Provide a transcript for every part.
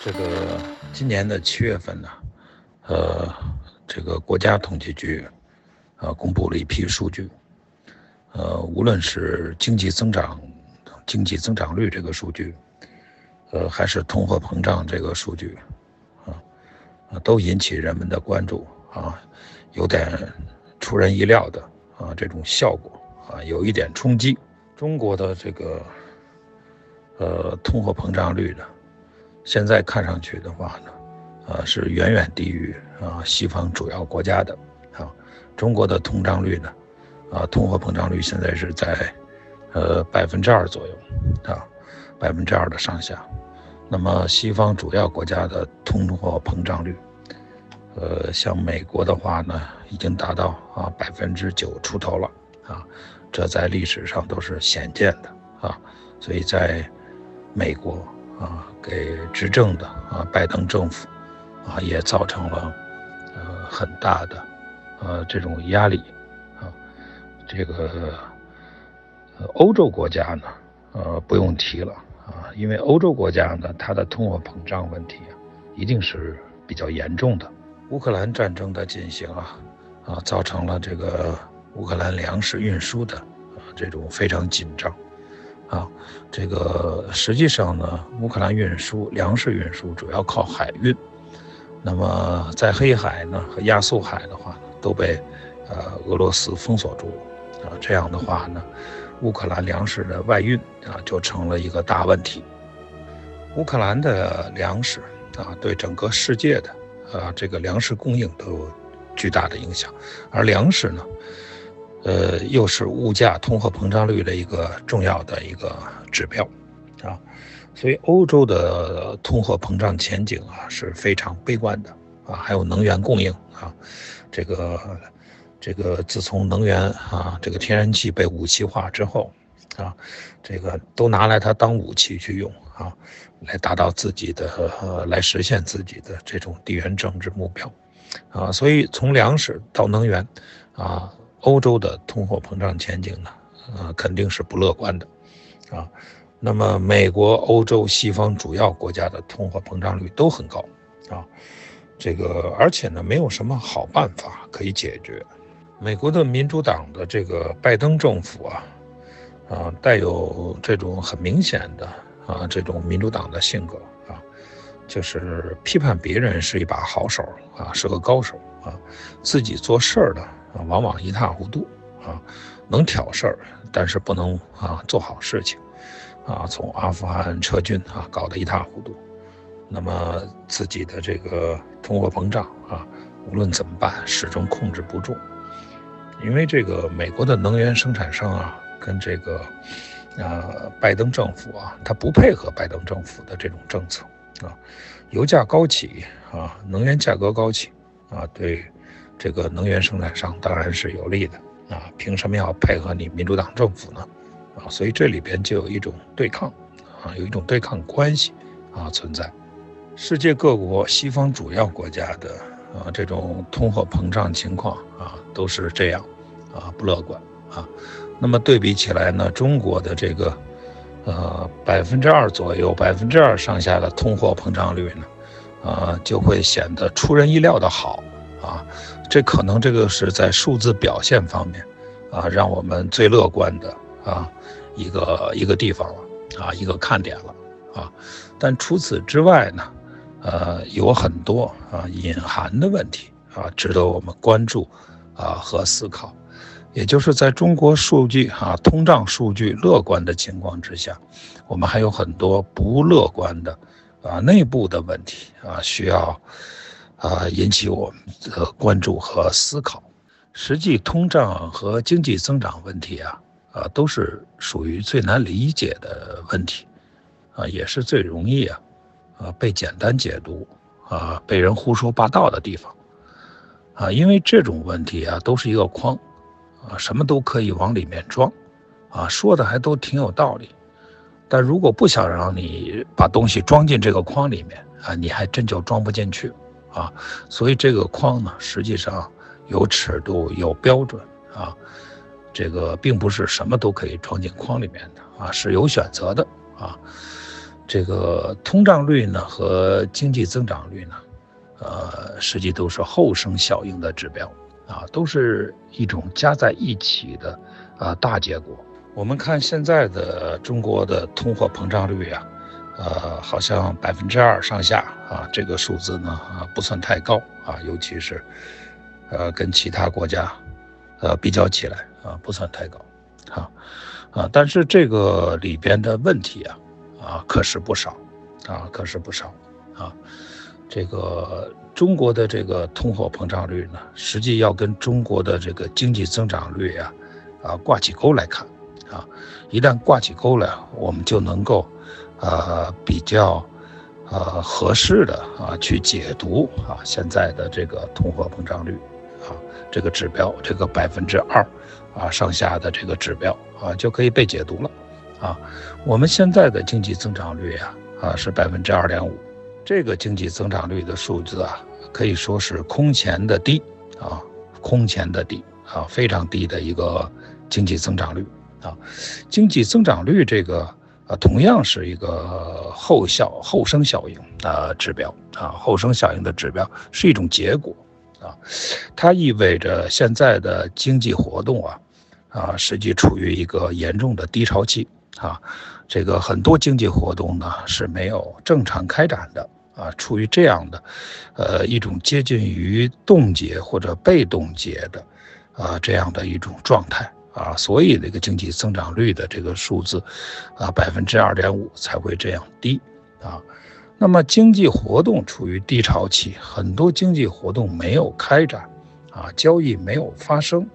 这个今年的七月份呢，呃，这个国家统计局啊公布了一批数据，呃，无论是经济增长、经济增长率这个数据，呃，还是通货膨胀这个数据，啊，啊，都引起人们的关注啊，有点出人意料的啊这种效果啊，有一点冲击。中国的这个呃通货膨胀率呢？现在看上去的话呢，呃，是远远低于啊西方主要国家的啊。中国的通胀率呢，啊，通货膨胀率现在是在呃百分之二左右啊，百分之二的上下。那么西方主要国家的通货膨胀率，呃，像美国的话呢，已经达到啊百分之九出头了啊，这在历史上都是鲜见的啊。所以在美国。啊，给执政的啊，拜登政府啊，也造成了呃很大的呃这种压力啊。这个欧洲国家呢，呃不用提了啊，因为欧洲国家呢，它的通货膨胀问题啊，一定是比较严重的。乌克兰战争的进行啊，啊，造成了这个乌克兰粮食运输的啊这种非常紧张。啊，这个实际上呢，乌克兰运输粮食运输主要靠海运，那么在黑海呢和亚速海的话都被呃俄罗斯封锁住啊，这样的话呢，乌克兰粮食的外运啊就成了一个大问题。乌克兰的粮食啊，对整个世界的啊这个粮食供应都有巨大的影响，而粮食呢。呃，又是物价通货膨胀率的一个重要的一个指标，啊，所以欧洲的通货膨胀前景啊是非常悲观的啊。还有能源供应啊，这个这个自从能源啊这个天然气被武器化之后啊，这个都拿来它当武器去用啊，来达到自己的呃来实现自己的这种地缘政治目标啊。所以从粮食到能源啊。欧洲的通货膨胀前景呢？呃，肯定是不乐观的，啊，那么美国、欧洲、西方主要国家的通货膨胀率都很高，啊，这个而且呢，没有什么好办法可以解决。美国的民主党的这个拜登政府啊，啊，带有这种很明显的啊这种民主党的性格啊，就是批判别人是一把好手啊，是个高手啊，自己做事儿的。啊，往往一塌糊涂啊，能挑事儿，但是不能啊做好事情，啊，从阿富汗撤军啊，搞得一塌糊涂，那么自己的这个通货膨胀啊，无论怎么办，始终控制不住，因为这个美国的能源生产商啊，跟这个啊拜登政府啊，他不配合拜登政府的这种政策啊，油价高起啊，能源价格高起啊，对。这个能源生产商当然是有利的啊，凭什么要配合你民主党政府呢？啊，所以这里边就有一种对抗啊，有一种对抗关系啊存在。世界各国西方主要国家的啊这种通货膨胀情况啊都是这样啊不乐观啊。那么对比起来呢，中国的这个呃百分之二左右、百分之二上下的通货膨胀率呢，啊就会显得出人意料的好啊。这可能这个是在数字表现方面，啊，让我们最乐观的啊一个一个地方了，啊，一个看点了，啊，但除此之外呢，呃，有很多啊隐含的问题啊，值得我们关注啊和思考。也就是在中国数据啊通胀数据乐观的情况之下，我们还有很多不乐观的啊内部的问题啊需要。啊，引起我们的关注和思考。实际通胀和经济增长问题啊，啊，都是属于最难理解的问题，啊，也是最容易啊，啊，被简单解读，啊，被人胡说八道的地方，啊，因为这种问题啊，都是一个框，啊，什么都可以往里面装，啊，说的还都挺有道理，但如果不想让你把东西装进这个框里面，啊，你还真就装不进去。啊，所以这个框呢，实际上有尺度、有标准啊，这个并不是什么都可以装进框里面的啊，是有选择的啊。这个通胀率呢和经济增长率呢，呃，实际都是后生效应的指标啊，都是一种加在一起的啊大结果。我们看现在的中国的通货膨胀率啊，呃，好像百分之二上下啊，这个数字呢啊不算太高啊，尤其是呃跟其他国家呃比较起来啊不算太高，啊啊，但是这个里边的问题啊。啊，可是不少，啊，可是不少，啊，这个中国的这个通货膨胀率呢，实际要跟中国的这个经济增长率啊，啊挂起钩来看，啊，一旦挂起钩了，我们就能够，呃，比较，呃，合适的啊去解读啊现在的这个通货膨胀率，啊，这个指标，这个百分之二，啊上下的这个指标啊就可以被解读了。啊，我们现在的经济增长率啊，啊是百分之二点五，这个经济增长率的数字啊，可以说是空前的低啊，空前的低啊，非常低的一个经济增长率啊。经济增长率这个啊，同样是一个后效后生效应啊指标啊，后生效应的指标是一种结果啊，它意味着现在的经济活动啊，啊实际处于一个严重的低潮期。啊，这个很多经济活动呢是没有正常开展的啊，处于这样的，呃，一种接近于冻结或者被冻结的，啊，这样的一种状态啊，所以那个经济增长率的这个数字，啊，百分之二点五才会这样低啊。那么经济活动处于低潮期，很多经济活动没有开展，啊，交易没有发生。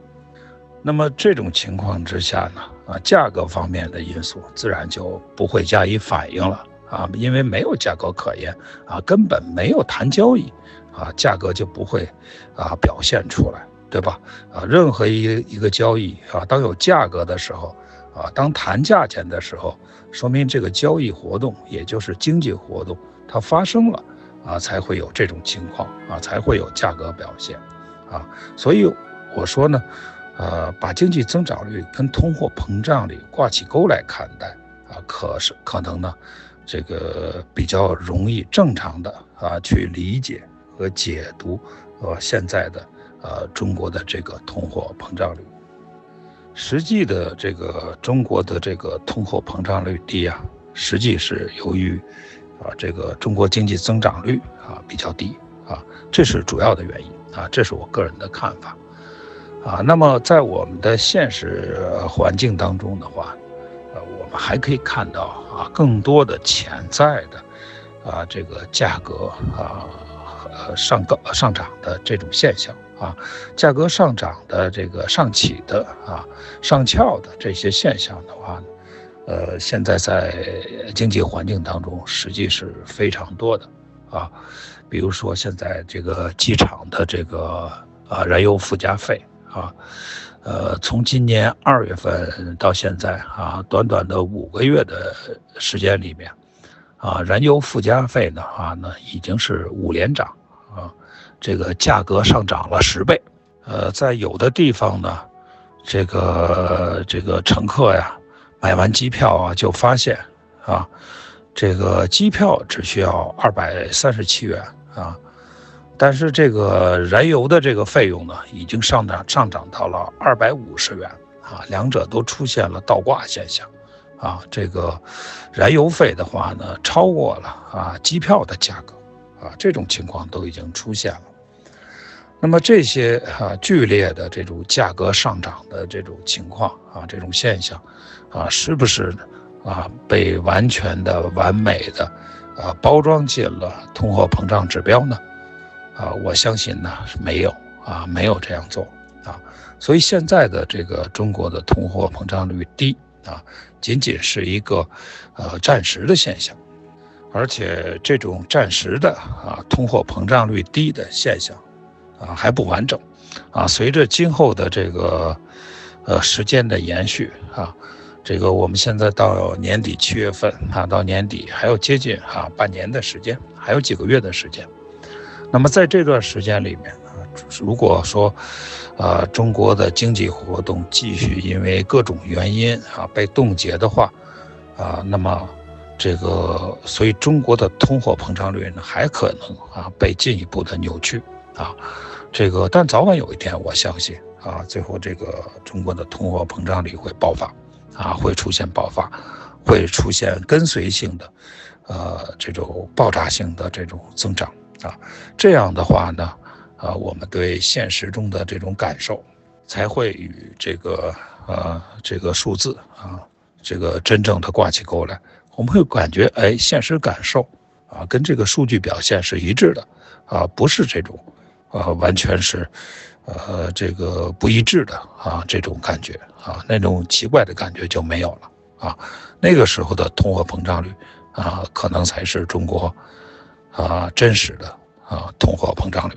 那么这种情况之下呢，啊，价格方面的因素自然就不会加以反应了啊，因为没有价格可言啊，根本没有谈交易啊，价格就不会啊表现出来，对吧？啊，任何一一个交易啊，当有价格的时候啊，当谈价钱的时候，说明这个交易活动，也就是经济活动，它发生了啊，才会有这种情况啊，才会有价格表现啊，所以我说呢。呃，把经济增长率跟通货膨胀率挂起钩来看待啊，可是可能呢，这个比较容易正常的啊去理解和解读呃现在的呃中国的这个通货膨胀率。实际的这个中国的这个通货膨胀率低啊，实际是由于啊这个中国经济增长率啊比较低啊，这是主要的原因啊，这是我个人的看法。啊，那么在我们的现实环境当中的话，呃，我们还可以看到啊，更多的潜在的啊这个价格啊上高上涨的这种现象啊，价格上涨的这个上起的啊上翘的这些现象的话，呃，现在在经济环境当中实际是非常多的啊，比如说现在这个机场的这个啊燃油附加费。啊，呃，从今年二月份到现在啊，短短的五个月的时间里面，啊，燃油附加费呢啊，呢已经是五连涨，这个价格上涨了十倍。呃，在有的地方呢，这个这个乘客呀，买完机票啊，就发现啊，这个机票只需要二百三十七元啊。但是这个燃油的这个费用呢，已经上涨上涨到了二百五十元啊，两者都出现了倒挂现象，啊，这个燃油费的话呢，超过了啊机票的价格，啊，这种情况都已经出现了。那么这些啊剧烈的这种价格上涨的这种情况啊，这种现象，啊，是不是啊被完全的完美的啊包装进了通货膨胀指标呢？啊，我相信呢是没有啊，没有这样做啊，所以现在的这个中国的通货膨胀率低啊，仅仅是一个呃暂时的现象，而且这种暂时的啊通货膨胀率低的现象啊还不完整啊，随着今后的这个呃时间的延续啊，这个我们现在到年底七月份啊，到年底还有接近啊半年的时间，还有几个月的时间。那么在这段时间里面啊，如果说，呃，中国的经济活动继续因为各种原因啊被冻结的话，啊，那么这个所以中国的通货膨胀率呢还可能啊被进一步的扭曲啊，这个但早晚有一天我相信啊，最后这个中国的通货膨胀率会爆发啊，会出现爆发，会出现跟随性的，呃这种爆炸性的这种增长啊，这样的话呢，啊我们对现实中的这种感受才会与这个呃这个数字啊。这个真正的挂起钩来，我们会感觉，哎，现实感受啊，跟这个数据表现是一致的，啊，不是这种，啊，完全是，呃，这个不一致的啊，这种感觉啊，那种奇怪的感觉就没有了啊。那个时候的通货膨胀率啊，可能才是中国啊真实的啊通货膨胀率。